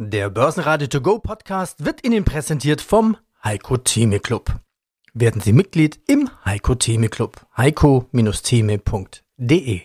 Der Börsenradio To Go Podcast wird Ihnen präsentiert vom Heiko Theme Club. Werden Sie Mitglied im Heiko Theme Club. heiko-theme.de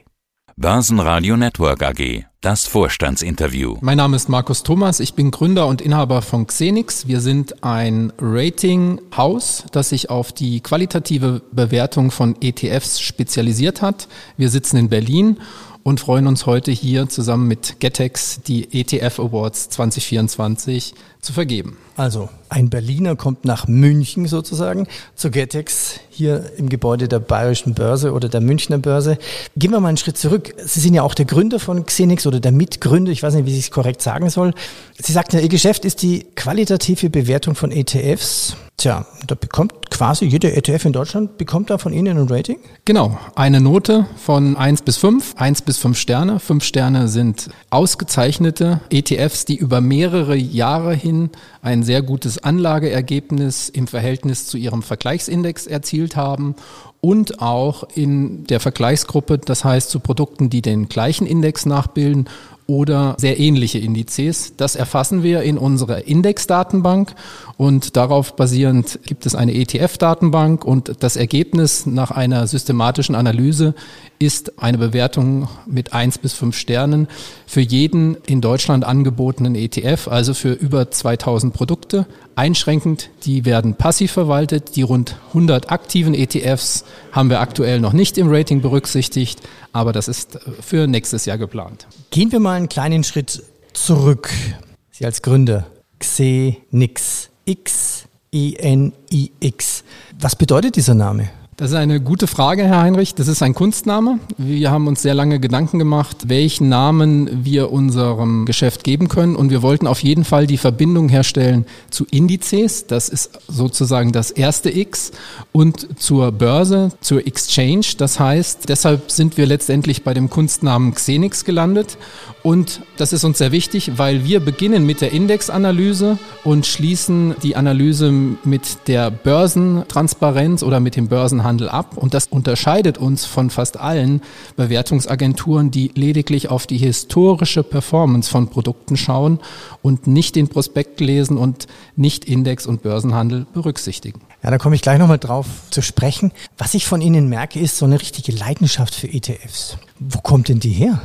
Börsenradio Network AG. Das Vorstandsinterview. Mein Name ist Markus Thomas. Ich bin Gründer und Inhaber von Xenix. Wir sind ein Ratinghaus, das sich auf die qualitative Bewertung von ETFs spezialisiert hat. Wir sitzen in Berlin und freuen uns heute hier zusammen mit Getex die ETF Awards 2024 zu vergeben. Also ein Berliner kommt nach München sozusagen zu Getex hier im Gebäude der Bayerischen Börse oder der Münchner Börse. Gehen wir mal einen Schritt zurück. Sie sind ja auch der Gründer von Xenix oder der Mitgründer, ich weiß nicht, wie ich es korrekt sagen soll. Sie sagten, Ihr Geschäft ist die qualitative Bewertung von ETFs. Tja, da bekommt quasi jeder ETF in Deutschland, bekommt da von Ihnen ein Rating? Genau, eine Note von eins bis fünf, eins bis fünf Sterne. Fünf Sterne sind ausgezeichnete ETFs, die über mehrere Jahre hin ein sehr gutes Anlageergebnis im Verhältnis zu ihrem Vergleichsindex erzielt haben und auch in der Vergleichsgruppe, das heißt zu Produkten, die den gleichen Index nachbilden oder sehr ähnliche Indizes. Das erfassen wir in unserer Indexdatenbank und darauf basierend gibt es eine ETF-Datenbank und das Ergebnis nach einer systematischen Analyse ist eine Bewertung mit eins bis fünf Sternen für jeden in Deutschland angebotenen ETF, also für über 2000 Produkte. Einschränkend, die werden passiv verwaltet. Die rund 100 aktiven ETFs haben wir aktuell noch nicht im Rating berücksichtigt, aber das ist für nächstes Jahr geplant. Gehen wir mal einen kleinen Schritt zurück. Sie als Gründer, Xenix, X-E-N-I-X. Was bedeutet dieser Name? Das ist eine gute Frage, Herr Heinrich. Das ist ein Kunstname. Wir haben uns sehr lange Gedanken gemacht, welchen Namen wir unserem Geschäft geben können. Und wir wollten auf jeden Fall die Verbindung herstellen zu Indizes. Das ist sozusagen das erste X. Und zur Börse, zur Exchange. Das heißt, deshalb sind wir letztendlich bei dem Kunstnamen Xenix gelandet. Und das ist uns sehr wichtig, weil wir beginnen mit der Indexanalyse und schließen die Analyse mit der Börsentransparenz oder mit dem Börsenhandel ab. Und das unterscheidet uns von fast allen Bewertungsagenturen, die lediglich auf die historische Performance von Produkten schauen und nicht den Prospekt lesen und nicht Index und Börsenhandel berücksichtigen. Ja, da komme ich gleich nochmal drauf zu sprechen. Was ich von Ihnen merke, ist so eine richtige Leidenschaft für ETFs. Wo kommt denn die her?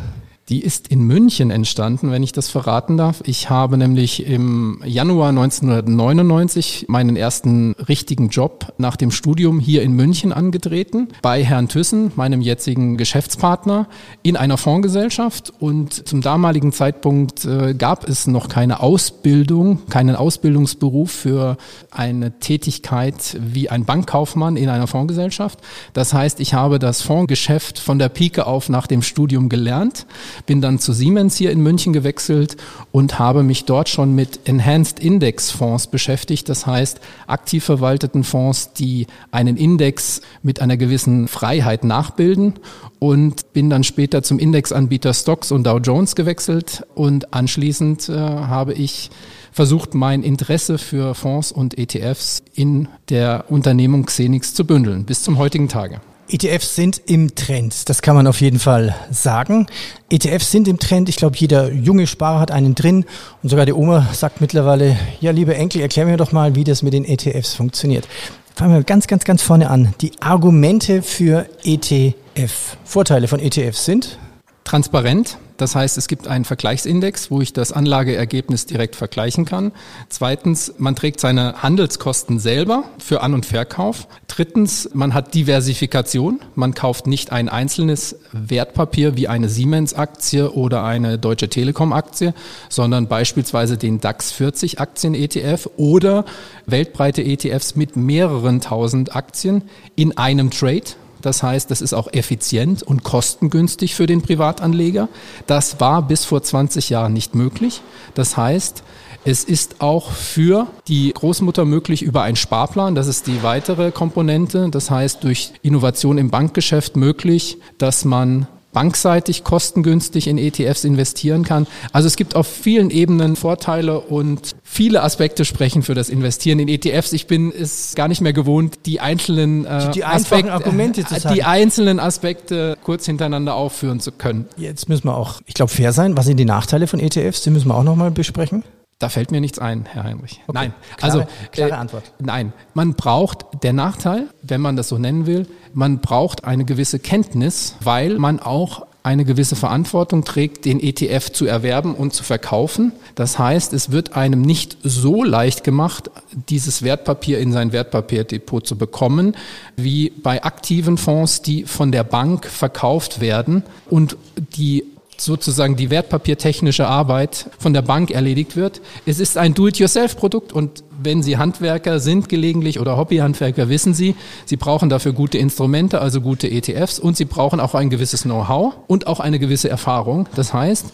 Die ist in München entstanden, wenn ich das verraten darf. Ich habe nämlich im Januar 1999 meinen ersten richtigen Job nach dem Studium hier in München angetreten, bei Herrn Thyssen, meinem jetzigen Geschäftspartner, in einer Fondsgesellschaft. Und zum damaligen Zeitpunkt äh, gab es noch keine Ausbildung, keinen Ausbildungsberuf für eine Tätigkeit wie ein Bankkaufmann in einer Fondsgesellschaft. Das heißt, ich habe das Fondsgeschäft von der Pike auf nach dem Studium gelernt bin dann zu Siemens hier in München gewechselt und habe mich dort schon mit Enhanced Index Fonds beschäftigt. Das heißt, aktiv verwalteten Fonds, die einen Index mit einer gewissen Freiheit nachbilden und bin dann später zum Indexanbieter Stocks und Dow Jones gewechselt und anschließend äh, habe ich versucht, mein Interesse für Fonds und ETFs in der Unternehmung Xenix zu bündeln bis zum heutigen Tage. ETFs sind im Trend, das kann man auf jeden Fall sagen. ETFs sind im Trend, ich glaube, jeder junge Sparer hat einen drin und sogar die Oma sagt mittlerweile, ja, liebe Enkel, erklär mir doch mal, wie das mit den ETFs funktioniert. Fangen wir ganz, ganz, ganz vorne an. Die Argumente für ETF. Vorteile von ETFs sind? Transparent, das heißt, es gibt einen Vergleichsindex, wo ich das Anlageergebnis direkt vergleichen kann. Zweitens, man trägt seine Handelskosten selber für An- und Verkauf. Drittens, man hat Diversifikation. Man kauft nicht ein einzelnes Wertpapier wie eine Siemens-Aktie oder eine Deutsche Telekom-Aktie, sondern beispielsweise den DAX 40 Aktien-ETF oder weltbreite ETFs mit mehreren tausend Aktien in einem Trade das heißt, das ist auch effizient und kostengünstig für den Privatanleger. Das war bis vor 20 Jahren nicht möglich. Das heißt, es ist auch für die Großmutter möglich über einen Sparplan. Das ist die weitere Komponente. Das heißt, durch Innovation im Bankgeschäft möglich, dass man bankseitig kostengünstig in ETFs investieren kann. Also es gibt auf vielen Ebenen Vorteile und viele Aspekte sprechen für das Investieren in ETFs. Ich bin es gar nicht mehr gewohnt, die einzelnen äh, die, Aspekte, Argumente zu sagen. die einzelnen Aspekte kurz hintereinander aufführen zu können. Jetzt müssen wir auch, ich glaube, fair sein. Was sind die Nachteile von ETFs? Die müssen wir auch nochmal besprechen. Da fällt mir nichts ein, Herr Heinrich. Okay. Nein, Klare, also klare äh, Antwort. Nein, man braucht der Nachteil, wenn man das so nennen will, man braucht eine gewisse Kenntnis, weil man auch eine gewisse Verantwortung trägt, den ETF zu erwerben und zu verkaufen. Das heißt, es wird einem nicht so leicht gemacht, dieses Wertpapier in sein Wertpapierdepot zu bekommen, wie bei aktiven Fonds, die von der Bank verkauft werden und die sozusagen die wertpapiertechnische Arbeit von der Bank erledigt wird. Es ist ein Do-it-yourself-Produkt und wenn Sie Handwerker sind gelegentlich oder Hobbyhandwerker, wissen Sie, Sie brauchen dafür gute Instrumente, also gute ETFs und Sie brauchen auch ein gewisses Know-how und auch eine gewisse Erfahrung. Das heißt,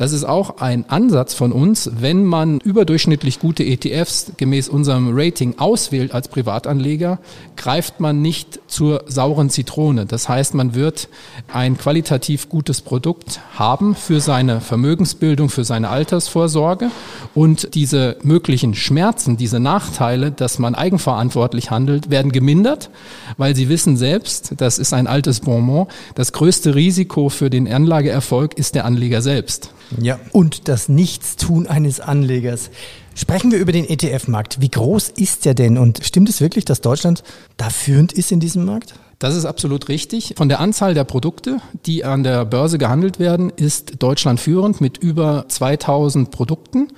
das ist auch ein Ansatz von uns, wenn man überdurchschnittlich gute ETFs gemäß unserem Rating auswählt als Privatanleger, greift man nicht zur sauren Zitrone. Das heißt, man wird ein qualitativ gutes Produkt haben für seine Vermögensbildung, für seine Altersvorsorge und diese möglichen Schmerzen, diese Nachteile, dass man eigenverantwortlich handelt, werden gemindert, weil sie wissen selbst, das ist ein altes Bonbon, das größte Risiko für den Anlageerfolg ist der Anleger selbst. Ja. Und das Nichtstun eines Anlegers. Sprechen wir über den ETF-Markt. Wie groß ist der denn? Und stimmt es wirklich, dass Deutschland da führend ist in diesem Markt? Das ist absolut richtig. Von der Anzahl der Produkte, die an der Börse gehandelt werden, ist Deutschland führend mit über 2000 Produkten.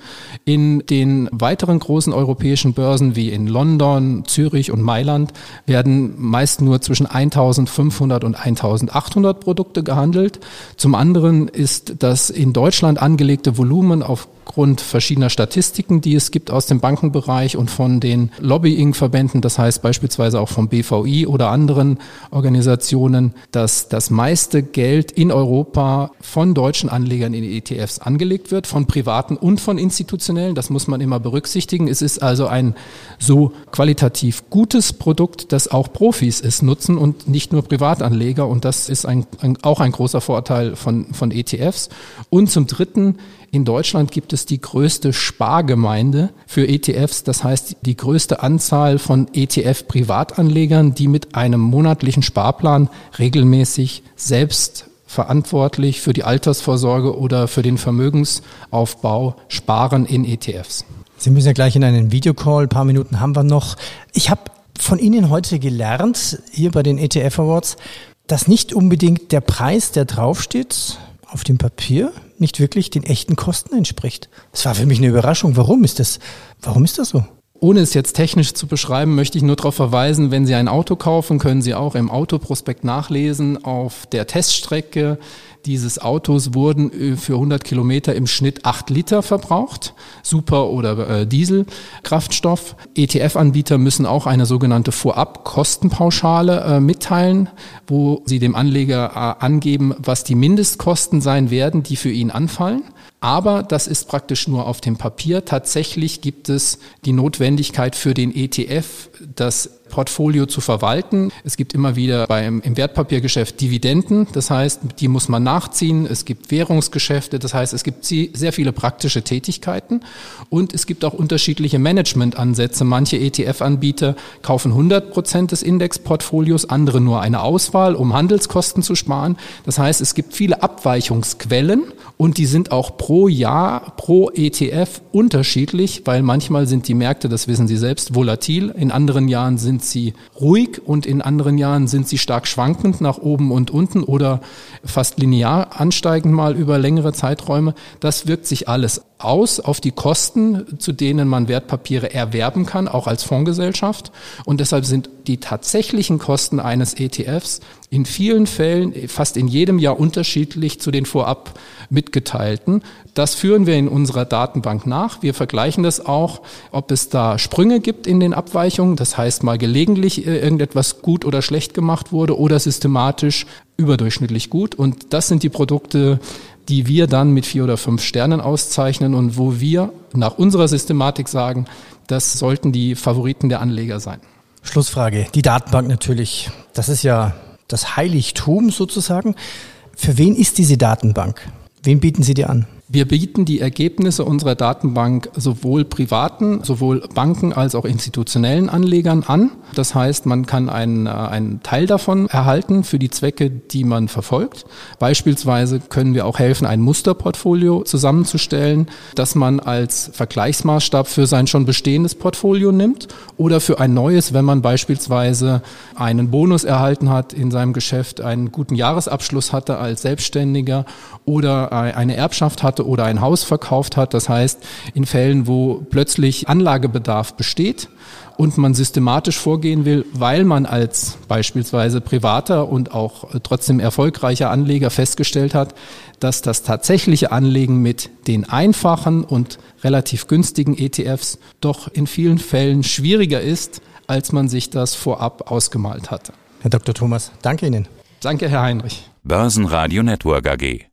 In den weiteren großen europäischen Börsen wie in London, Zürich und Mailand werden meist nur zwischen 1500 und 1800 Produkte gehandelt. Zum anderen ist das in Deutschland angelegte Volumen aufgrund verschiedener Statistiken, die es gibt aus dem Bankenbereich und von den Lobbying-Verbänden, das heißt beispielsweise auch vom BVI oder anderen Organisationen, dass das meiste Geld in Europa von deutschen Anlegern in ETFs angelegt wird, von privaten und von institutionellen. Das muss man immer berücksichtigen. Es ist also ein so qualitativ gutes Produkt, das auch Profis es nutzen und nicht nur Privatanleger. Und das ist ein, ein, auch ein großer Vorteil von, von ETFs. Und zum Dritten, in Deutschland gibt es die größte Spargemeinde für ETFs, das heißt die größte Anzahl von ETF-Privatanlegern, die mit einem monatlichen Sparplan regelmäßig selbst verantwortlich für die Altersvorsorge oder für den Vermögensaufbau sparen in ETFs. Sie müssen ja gleich in einen Videocall, ein paar Minuten haben wir noch. Ich habe von Ihnen heute gelernt, hier bei den ETF Awards, dass nicht unbedingt der Preis, der draufsteht, auf dem Papier nicht wirklich den echten Kosten entspricht. Das war für mich eine Überraschung. Warum ist das, warum ist das so? Ohne es jetzt technisch zu beschreiben, möchte ich nur darauf verweisen, wenn Sie ein Auto kaufen, können Sie auch im Autoprospekt nachlesen, auf der Teststrecke dieses Autos wurden äh, für 100 Kilometer im Schnitt 8 Liter verbraucht, Super- oder äh, Dieselkraftstoff. ETF-Anbieter müssen auch eine sogenannte Vorab-Kostenpauschale äh, mitteilen, wo sie dem Anleger angeben, was die Mindestkosten sein werden, die für ihn anfallen. Aber das ist praktisch nur auf dem Papier. Tatsächlich gibt es die Notwendigkeit für den ETF, das Portfolio zu verwalten. Es gibt immer wieder beim, im Wertpapiergeschäft Dividenden, das heißt, die muss man nachziehen. Es gibt Währungsgeschäfte, das heißt, es gibt sehr viele praktische Tätigkeiten und es gibt auch unterschiedliche Managementansätze. Manche ETF-Anbieter kaufen 100 Prozent des Indexportfolios, andere nur eine Auswahl, um Handelskosten zu sparen. Das heißt, es gibt viele Abweichungsquellen und die sind auch pro Jahr, pro ETF unterschiedlich, weil manchmal sind die Märkte, das wissen Sie selbst, volatil. In anderen Jahren sind sind sie ruhig und in anderen Jahren sind sie stark schwankend nach oben und unten oder fast linear ansteigend mal über längere Zeiträume. Das wirkt sich alles aus auf die Kosten, zu denen man Wertpapiere erwerben kann, auch als Fondsgesellschaft. Und deshalb sind die tatsächlichen Kosten eines ETFs in vielen Fällen, fast in jedem Jahr unterschiedlich zu den vorab mitgeteilten. Das führen wir in unserer Datenbank nach. Wir vergleichen das auch, ob es da Sprünge gibt in den Abweichungen. Das heißt, mal gelegentlich äh, irgendetwas gut oder schlecht gemacht wurde oder systematisch überdurchschnittlich gut. Und das sind die Produkte, die wir dann mit vier oder fünf Sternen auszeichnen und wo wir nach unserer Systematik sagen, das sollten die Favoriten der Anleger sein. Schlussfrage. Die Datenbank natürlich. Das ist ja das Heiligtum sozusagen. Für wen ist diese Datenbank? Wen bieten Sie dir an? Wir bieten die Ergebnisse unserer Datenbank sowohl privaten, sowohl Banken als auch institutionellen Anlegern an. Das heißt, man kann einen, äh, einen Teil davon erhalten für die Zwecke, die man verfolgt. Beispielsweise können wir auch helfen, ein Musterportfolio zusammenzustellen, das man als Vergleichsmaßstab für sein schon bestehendes Portfolio nimmt oder für ein neues, wenn man beispielsweise einen Bonus erhalten hat in seinem Geschäft, einen guten Jahresabschluss hatte als Selbstständiger oder eine Erbschaft hatte oder ein Haus verkauft hat. Das heißt, in Fällen, wo plötzlich Anlagebedarf besteht und man systematisch vorgehen will, weil man als beispielsweise privater und auch trotzdem erfolgreicher Anleger festgestellt hat, dass das tatsächliche Anlegen mit den einfachen und relativ günstigen ETFs doch in vielen Fällen schwieriger ist, als man sich das vorab ausgemalt hatte. Herr Dr. Thomas, danke Ihnen. Danke, Herr Heinrich. Börsenradio Network AG.